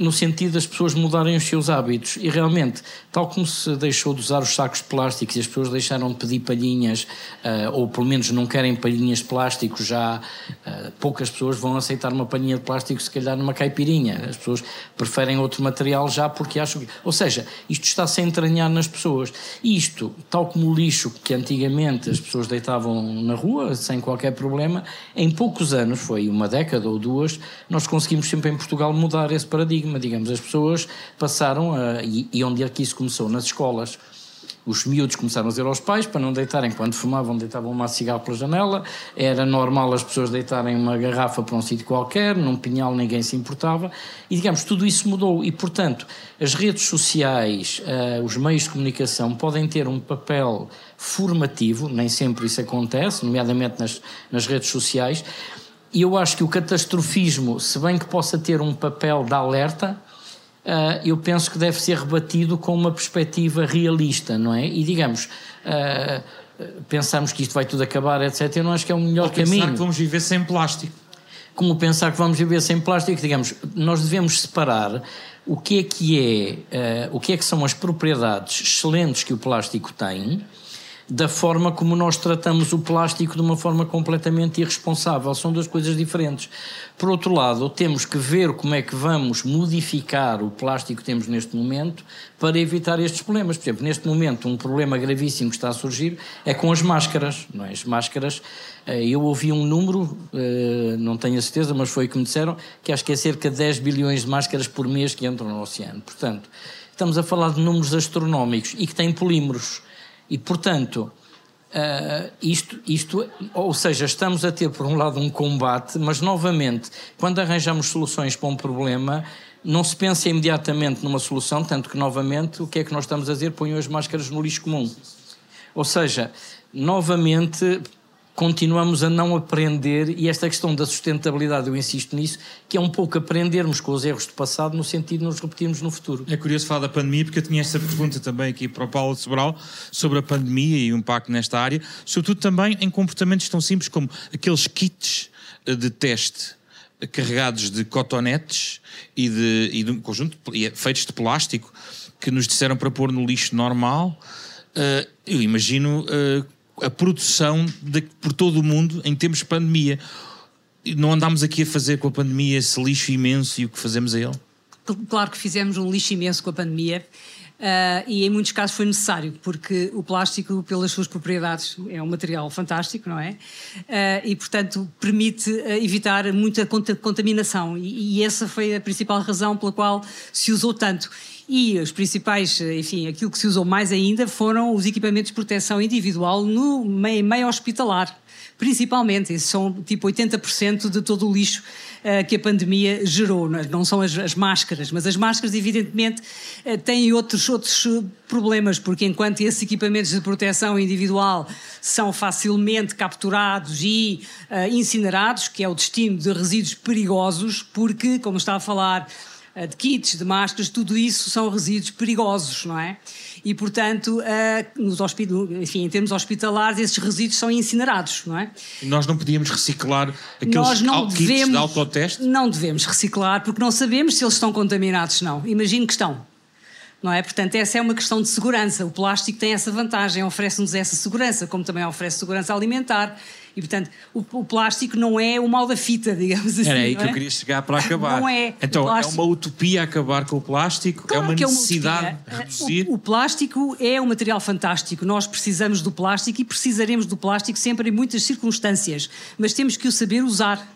C: no sentido das pessoas mudarem os seus hábitos. E realmente, tal como se deixou de usar os sacos de plástico e as pessoas deixaram de pedir palhinhas, uh, ou pelo menos não querem palhinhas de plástico, já uh, poucas pessoas vão aceitar uma palhinha de plástico, se calhar numa caipirinha. As pessoas preferem outro material já porque acham que. Ou seja, isto está-se a entranhar nas pessoas. Isto, tal como o lixo que antigamente as pessoas deitavam na rua, sem qualquer problema, em poucos anos, foi uma década ou duas, nós conseguimos sempre em Portugal mudar esse paradigma paradigma, digamos, as pessoas passaram a, e, onde é que isso começou? Nas escolas. Os miúdos começaram a dizer aos pais para não deitarem, quando fumavam, deitavam uma cigarro pela janela. Era normal as pessoas deitarem uma garrafa para um sítio qualquer, num pinhal ninguém se importava. E, digamos, tudo isso mudou. E, portanto, as redes sociais, uh, os meios de comunicação podem ter um papel formativo, nem sempre isso acontece, nomeadamente nas, nas redes sociais, e eu acho que o catastrofismo, se bem que possa ter um papel de alerta, uh, eu penso que deve ser rebatido com uma perspectiva realista, não é? E digamos, uh, pensamos que isto vai tudo acabar, etc. Eu não acho que é o melhor Ou caminho. Pensar
A: que vamos viver sem plástico.
C: Como pensar que vamos viver sem plástico, digamos, nós devemos separar o que é que é, uh, o que é que são as propriedades excelentes que o plástico tem da forma como nós tratamos o plástico de uma forma completamente irresponsável. São duas coisas diferentes. Por outro lado, temos que ver como é que vamos modificar o plástico que temos neste momento para evitar estes problemas. Por exemplo, neste momento, um problema gravíssimo que está a surgir é com as máscaras. Não é? As máscaras, eh, eu ouvi um número, eh, não tenho a certeza, mas foi o que me disseram, que acho que é cerca de 10 bilhões de máscaras por mês que entram no oceano. Portanto, estamos a falar de números astronómicos e que têm polímeros. E, portanto, uh, isto, isto, ou seja, estamos a ter, por um lado, um combate, mas, novamente, quando arranjamos soluções para um problema, não se pensa imediatamente numa solução, tanto que, novamente, o que é que nós estamos a dizer? Ponham as máscaras no lixo comum. Ou seja, novamente, continuamos a não aprender, e esta questão da sustentabilidade, eu insisto nisso, que é um pouco aprendermos com os erros do passado no sentido de nos repetirmos no futuro.
A: É curioso falar da pandemia, porque eu tinha esta pergunta também aqui para o Paulo Sobral sobre a pandemia e o impacto nesta área, sobretudo também em comportamentos tão simples como aqueles kits eh, de teste carregados de cotonetes e de, e de um conjunto feitos de plástico que nos disseram para pôr no lixo normal. Uh, eu imagino uh, a produção de, por todo o mundo em tempos de pandemia. Não andámos aqui a fazer com a pandemia esse lixo imenso e o que fazemos a ele?
B: Claro que fizemos um lixo imenso com a pandemia. Uh, e em muitos casos foi necessário, porque o plástico, pelas suas propriedades, é um material fantástico, não é? Uh, e, portanto, permite uh, evitar muita contaminação. E, e, essa foi a principal razão pela qual se usou tanto. E os principais, enfim, aquilo que se usou mais ainda foram os equipamentos de proteção individual no meio, meio hospitalar, principalmente. Esses são tipo 80% de todo o lixo uh, que a pandemia gerou. Não são as, as máscaras, mas as máscaras, evidentemente, uh, têm outros, outros eh, problemas, porque enquanto esses equipamentos de proteção individual são facilmente capturados e uh, incinerados, que é o destino de resíduos perigosos, porque, como estava a falar, de kits, de máscaras, tudo isso são resíduos perigosos, não é? E, portanto, uh, nos enfim, em termos hospitalares, esses resíduos são incinerados, não é?
A: Nós não podíamos reciclar aqueles não kits devemos, de autoteste?
B: Não devemos reciclar, porque não sabemos se eles estão contaminados, não. Imagino que estão não é? Portanto, essa é uma questão de segurança. O plástico tem essa vantagem, oferece-nos essa segurança, como também oferece segurança alimentar. E, portanto, o, o, plástico não é o mal da fita, digamos assim.
A: Era aí que
B: é?
A: eu queria chegar para acabar.
B: Não é.
A: Então, é plástico... é uma utopia acabar com o plástico? Claro é uma necessidade é uma reduzir?
B: O, o, plástico é um material fantástico. Nós precisamos do plástico e precisaremos do plástico sempre em muitas circunstâncias. Mas temos que o saber usar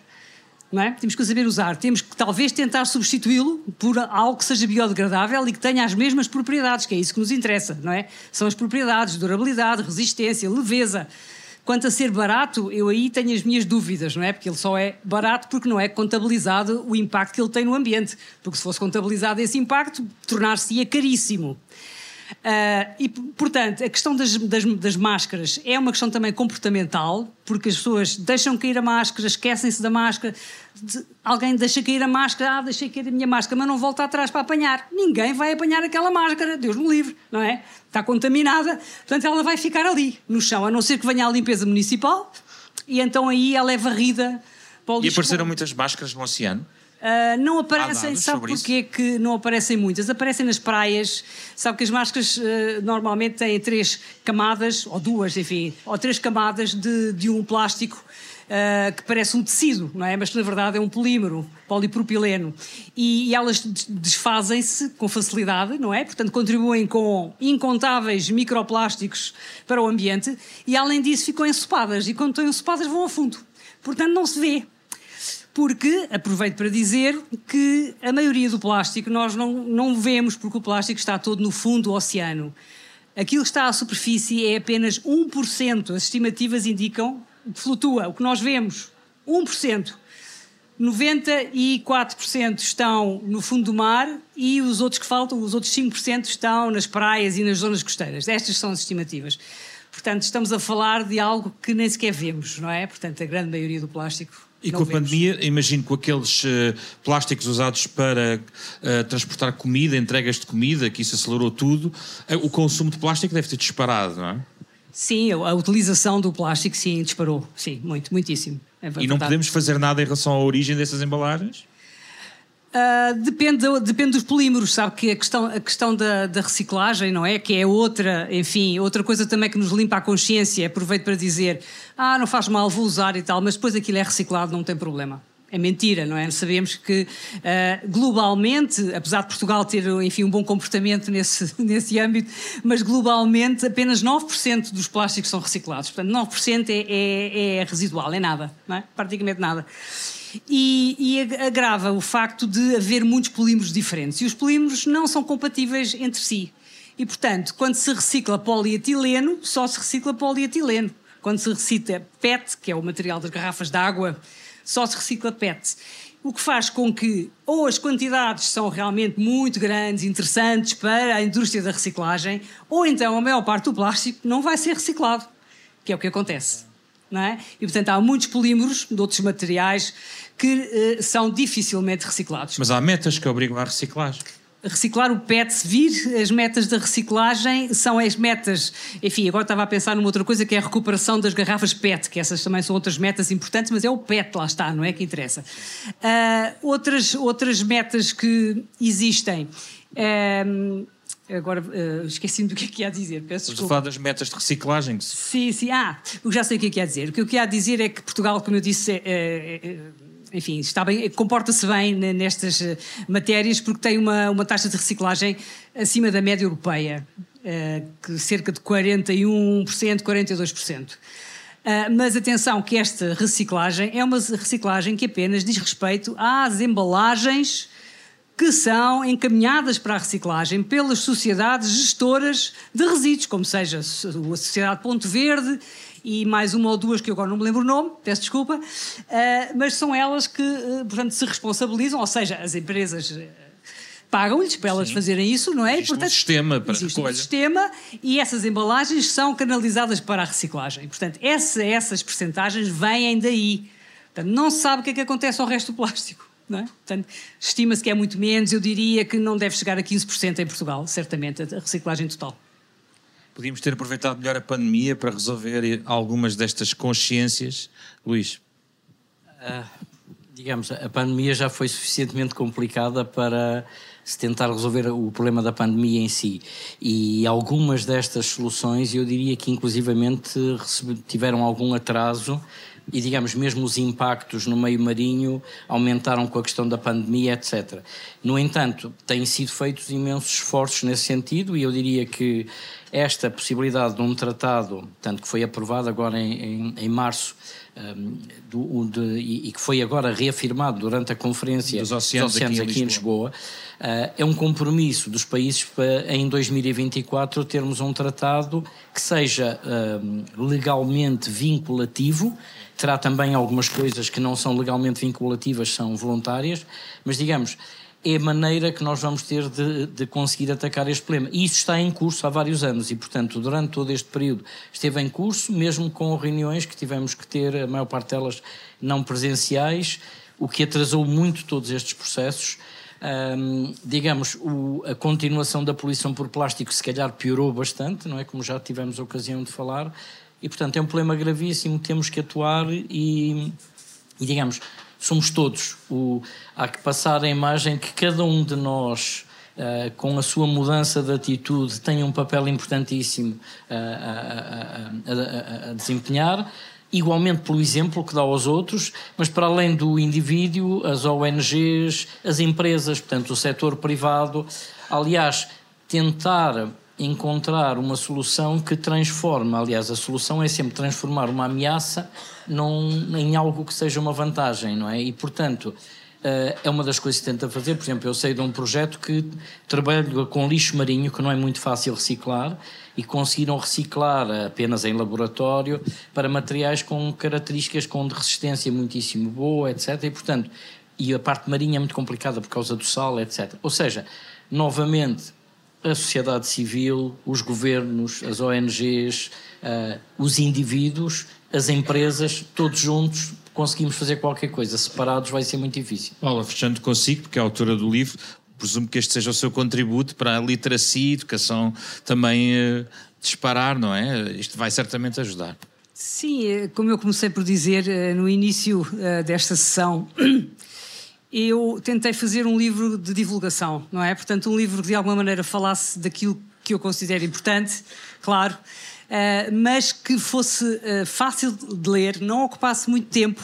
B: não é? Temos que saber usar. Temos que talvez tentar substituí-lo por algo que seja biodegradável e que tenha as mesmas propriedades, que é isso que nos interessa, não é? São as propriedades, durabilidade, resistência, leveza. Quanto a ser barato, eu aí tenho as minhas dúvidas, não é? Porque ele só é barato porque não é contabilizado o impacto que ele tem no ambiente. Porque se fosse contabilizado esse impacto, tornar-se-ia caríssimo. Uh, e, portanto, a questão das, das, das, máscaras é uma questão também comportamental, porque as pessoas deixam cair a máscara, esquecem-se da máscara. De, alguém deixa cair a máscara, ah, deixei cair a minha máscara, mas não volta atrás para apanhar. Ninguém vai apanhar aquela máscara, Deus me livre, não é? Está contaminada, portanto ela vai ficar ali, no chão, a não ser que venha a limpeza municipal e então aí ela é varrida para o.
A: E apareceram muitas máscaras no oceano?
B: Uh, não aparecem, sabe porquê isso? que não aparecem muitas? Aparecem nas praias, sabe que as máscaras uh, normalmente têm três camadas, ou duas, enfim, ou três camadas de, de um plástico uh, que parece um tecido, não é? Mas que na verdade é um polímero, polipropileno. E, e elas desfazem-se com facilidade, não é? Portanto, contribuem com incontáveis microplásticos para o ambiente e além disso ficam ensopadas e quando estão ensopadas vão a fundo. Portanto, não se vê porque, aproveito para dizer que a maioria do plástico nós não, não vemos, porque o plástico está todo no fundo do oceano. Aquilo que está à superfície é apenas 1%. As estimativas indicam que flutua, o que nós vemos, 1%. 94% estão no fundo do mar e os outros que faltam, os outros 5% estão nas praias e nas zonas costeiras. Estas são as estimativas. Portanto, estamos a falar de algo que nem sequer vemos, não é? Portanto, a grande maioria do plástico
A: e com a pandemia, imagino com aqueles uh, plásticos usados para uh, transportar comida, entregas de comida, que isso acelerou tudo, uh, o consumo de plástico deve ter disparado, não é?
B: Sim, a utilização do plástico, sim, disparou. Sim, muito, muitíssimo.
A: É e não podemos fazer nada em relação à origem dessas embalagens?
B: Uh, depende, depende dos polímeros, sabe que a questão, a questão da, da, reciclagem, não é? Que é outra, enfim, outra coisa também que nos limpa a consciência. Aproveito para dizer, ah, não faz mal, vou usar e tal, mas depois aquilo é reciclado, não tem problema. É mentira, não é? Sabemos que uh, globalmente, apesar de Portugal ter, enfim, um bom comportamento nesse, nesse âmbito, mas globalmente apenas 9% dos plásticos são reciclados. Portanto, 9% é, é, é residual, é nada, não é? Praticamente nada e, e agrava o facto de haver muitos polímeros diferentes. E os polímeros não são compatíveis entre si. E, portanto, quando se recicla polietileno, só se recicla polietileno. Quando se recicla PET, que é o material das garrafas de água, só se recicla PET. O que faz com que ou as quantidades são realmente muito grandes, interessantes para a indústria da reciclagem, ou então a maior parte do plástico não vai ser reciclado, que é o que acontece. É? E portanto há muitos polímeros de outros materiais que uh, são dificilmente reciclados.
A: Mas há metas que obrigam à reciclagem.
B: Reciclar o PET, se vir, as metas da reciclagem são as metas. Enfim, agora estava a pensar numa outra coisa que é a recuperação das garrafas PET, que essas também são outras metas importantes, mas é o PET, lá está, não é que interessa. Uh, outras, outras metas que existem. Uh, Agora uh, esqueci-me do que é que ia dizer. Peço
A: Estás a falar das metas de reciclagem?
B: Sim, sim. Ah, já sei o que é que ia dizer. O que eu ia dizer é que Portugal, como eu disse, é, é, é enfim, está bem, comporta-se bem nestas eh, matérias porque tem uma, uma taxa de reciclagem acima da média europeia, uh, que cerca de 41%, 42%. Uh, mas atenção que esta reciclagem é uma reciclagem que apenas diz respeito às embalagens que são encaminhadas para a reciclagem pelas sociedades gestoras de resíduos, como seja a Sociedade Ponto Verde e mais uma ou duas que eu agora não me lembro o nome, peço desculpa, uh, mas são elas que, uh, portanto, se responsabilizam, ou seja, as empresas uh, pagam-lhes para elas Sim. fazerem isso, não é?
A: Existe e, portanto, um sistema para existe recolha.
B: um sistema e essas embalagens são canalizadas para a reciclagem. Portanto, essa, essas percentagens vêm daí. Portanto, não se sabe o que é que acontece ao resto do plástico. Não é? Portanto, estima-se que é muito menos, eu diria que não deve chegar a 15% em Portugal, certamente, a reciclagem total.
A: Podíamos ter aproveitado melhor a pandemia para resolver algumas destas consciências. Luís.
C: Uh, digamos, a pandemia já foi suficientemente complicada para se tentar resolver o problema da pandemia em si. E algumas destas soluções, eu diria que inclusivamente tiveram algum atraso e, digamos, mesmo os impactos no meio marinho aumentaram com a questão da pandemia, etc. No entanto, têm sido feitos imensos esforços nesse sentido e eu diria que esta possibilidade de um tratado, tanto que foi aprovado agora em, em, em março, um, do, de, e, que foi agora reafirmado durante a Conferência
A: dos Oceanos, dos oceanos aqui, aqui, em Lisboa,
C: uh, é um compromisso dos países para, em 2024, termos um tratado que seja um, legalmente vinculativo. Terá também algumas coisas que não são legalmente vinculativas, são voluntárias, mas digamos é a maneira que nós vamos ter de, de, conseguir atacar este problema. E isso está em curso há vários anos e, portanto, durante todo este período esteve em curso, mesmo com reuniões que tivemos que ter, a maior parte delas não presenciais, o que atrasou muito todos estes processos. Um, digamos, o, a continuação da poluição por plástico se calhar piorou bastante, não é? Como já tivemos a ocasião de falar. E, portanto, é um problema gravíssimo, temos que atuar e, e digamos, somos todos. O, há que passar a imagem que cada um de nós, uh, com a sua mudança de atitude, tem um papel importantíssimo uh, a, a, a, a, desempenhar. Igualmente pelo exemplo que dá aos outros, mas para além do indivíduo, as ONGs, as empresas, portanto, o setor privado. Aliás, tentar encontrar uma solução que transforme, aliás, a solução é sempre transformar uma ameaça num, em algo que seja uma vantagem, não é? E, portanto, uh, é uma das coisas que tenta fazer. Por exemplo, eu sei de um projeto que trabalha com lixo marinho, que não é muito fácil reciclar, e conseguiram reciclar apenas em laboratório para materiais com características com resistência muitíssimo boa, etc. E, portanto, e a parte marinha é muito complicada por causa do sal, etc. Ou seja, novamente, a sociedade civil, os governos, as ONGs, uh, eh, os indivíduos, as empresas, todos juntos conseguimos fazer qualquer coisa. Separados vai ser muito difícil.
A: Paula, fechando consigo, porque é a autora do livro, presumo que este seja o seu contributo para a literacia e educação também uh, disparar, não é? Isto vai certamente ajudar.
B: Sim, eh, como eu comecei por dizer no início desta sessão, eu tentei fazer um livro de divulgação, não é? Portanto, um livro que de alguma maneira falasse daquilo que eu considero importante, claro, uh, mas que fosse uh, fácil de ler, não ocupasse muito tempo.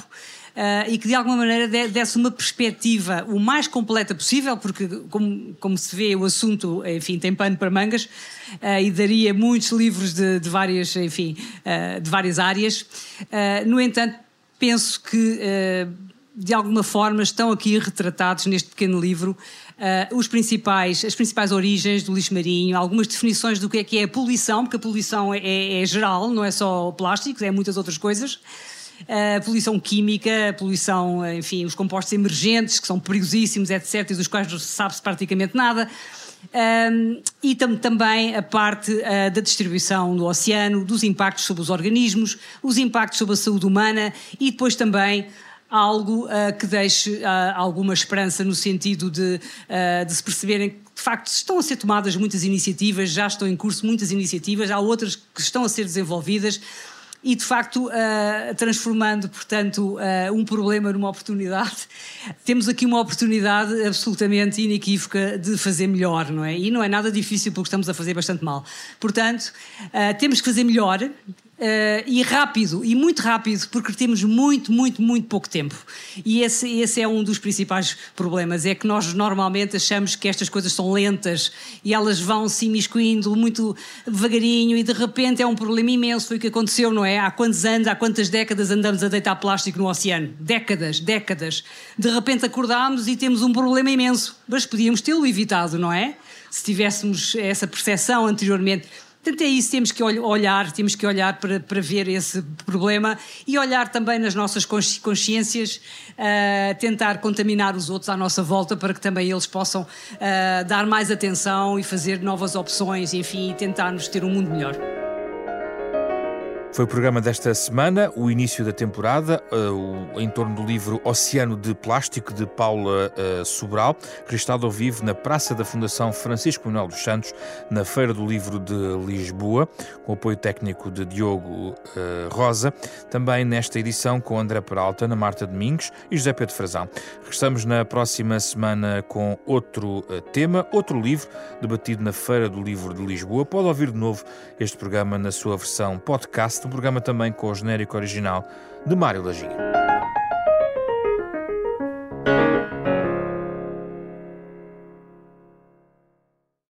B: Uh, e que de alguma maneira desse uma perspectiva o mais completa possível, porque, como, como se vê, o assunto, enfim, tem pano para mangas e daria muitos livros de, de várias, enfim, de várias áreas. no entanto, penso que de alguma forma estão aqui retratados neste pequeno livro uh, os principais, as principais origens do lixo marinho, algumas definições do que é que é a poluição, porque a poluição é, é, é geral, não é só plásticos, é muitas outras coisas. Uh, a poluição química, poluição, enfim, os compostos emergentes, que são perigosíssimos, etc., e dos quais não se sabe praticamente nada. Um, e tam também a parte uh, da distribuição no oceano, dos impactos sobre os organismos, os impactos sobre a saúde humana e depois também algo uh, que deixe uh, alguma esperança no sentido de, uh, de se perceberem que, de facto, estão a ser tomadas muitas iniciativas, já estão em curso muitas iniciativas, há outras que estão a ser desenvolvidas e de facto uh, transformando, portanto, uh, um problema numa oportunidade. Temos aqui uma oportunidade absolutamente inequívoca de fazer melhor, não é? E não é nada difícil porque estamos a fazer bastante mal. Portanto, uh, temos que fazer melhor. Uh, e rápido, e muito rápido, porque temos muito, muito, muito pouco tempo. E esse, esse é um dos principais problemas, é que nós normalmente achamos que estas coisas são lentas e elas vão se imiscuindo muito devagarinho e de repente é um problema imenso, foi o que aconteceu, não é? Há quantos anos, há quantas décadas andamos a deitar plástico no oceano? Décadas, décadas. De repente acordámos e temos um problema imenso, mas podíamos tê-lo evitado, não é? Se tivéssemos essa percepção anteriormente. Portanto, é isso, temos que olhar, temos que olhar para, para ver esse problema e olhar também nas nossas consciências, uh, tentar contaminar os outros à nossa volta para que também eles possam uh, dar mais atenção e fazer novas opções, enfim, e tentar-nos ter um mundo melhor.
A: Foi o programa desta semana, o início da temporada, uh, em torno do livro Oceano de Plástico, de Paula uh, Sobral, registado ao vivo na Praça da Fundação Francisco Manuel dos Santos, na Feira do Livro de Lisboa, com apoio técnico de Diogo uh, Rosa. Também nesta edição com André Peralta, Ana Marta Domingos e José Pedro Frazão. Regressamos na próxima semana com outro tema, outro livro, debatido na Feira do Livro de Lisboa. Pode ouvir de novo este programa na sua versão podcast um programa também com o genérico original de Mário Laginha.